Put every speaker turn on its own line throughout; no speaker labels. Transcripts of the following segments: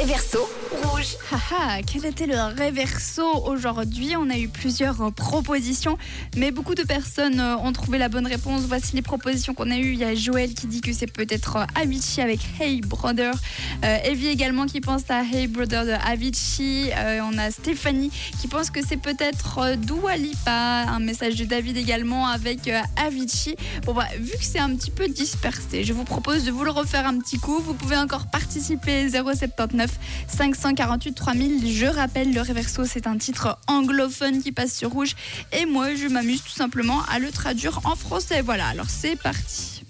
réverso rouge.
Haha, quel était le réverso aujourd'hui? On a eu plusieurs euh, propositions, mais beaucoup de personnes euh, ont trouvé la bonne réponse. Voici les propositions qu'on a eues. Il y a Joël qui dit que c'est peut-être euh, Avicii avec Hey Brother. Evie également qui pense à Hey Brother de Avicii. On a Stéphanie qui pense que c'est peut-être Dua Lipa. Un message de David également avec Avicii. Bon, bah, vu que c'est un petit peu dispersé, je vous propose de vous le refaire un petit coup. Vous pouvez encore participer 079 548 3000. Je rappelle, le Reverso, c'est un titre anglophone qui passe sur rouge. Et moi, je m'amuse tout simplement à le traduire en français. Voilà, alors c'est parti.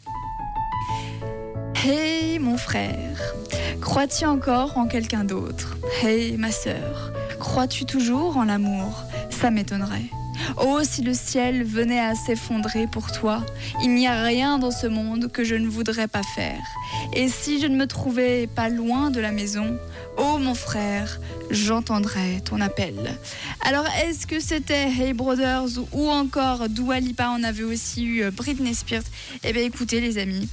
Hey mon frère, crois-tu encore en quelqu'un d'autre? Hey ma sœur, crois-tu toujours en l'amour? Ça m'étonnerait. Oh, si le ciel venait à s'effondrer pour toi, il n'y a rien dans ce monde que je ne voudrais pas faire. Et si je ne me trouvais pas loin de la maison, oh mon frère, j'entendrais ton appel. Alors, est-ce que c'était Hey Brothers ou encore Dua Lipa On avait aussi eu Britney Spears? Eh bien, écoutez, les amis.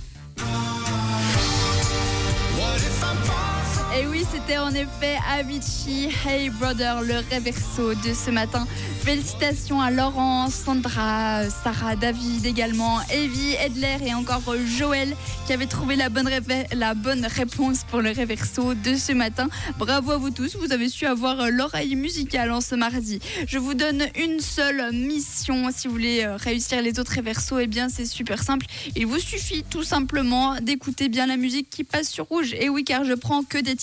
Et oui, c'était en effet Avicii, Hey Brother, le réverso de ce matin. Félicitations à Laurent, Sandra, Sarah, David également, Evie, Edler et encore Joël qui avaient trouvé la bonne, la bonne réponse pour le réverso de ce matin. Bravo à vous tous, vous avez su avoir l'oreille musicale en ce mardi. Je vous donne une seule mission si vous voulez euh, réussir les autres réversos. Eh bien, c'est super simple. Il vous suffit tout simplement d'écouter bien la musique qui passe sur rouge. Et oui, car je prends que des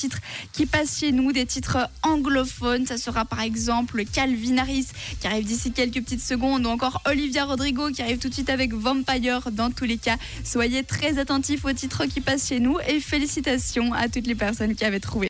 qui passent chez nous, des titres anglophones. Ça sera par exemple Calvin Harris qui arrive d'ici quelques petites secondes, ou encore Olivia Rodrigo qui arrive tout de suite avec Vampire. Dans tous les cas, soyez très attentifs aux titres qui passent chez nous et félicitations à toutes les personnes qui avaient trouvé.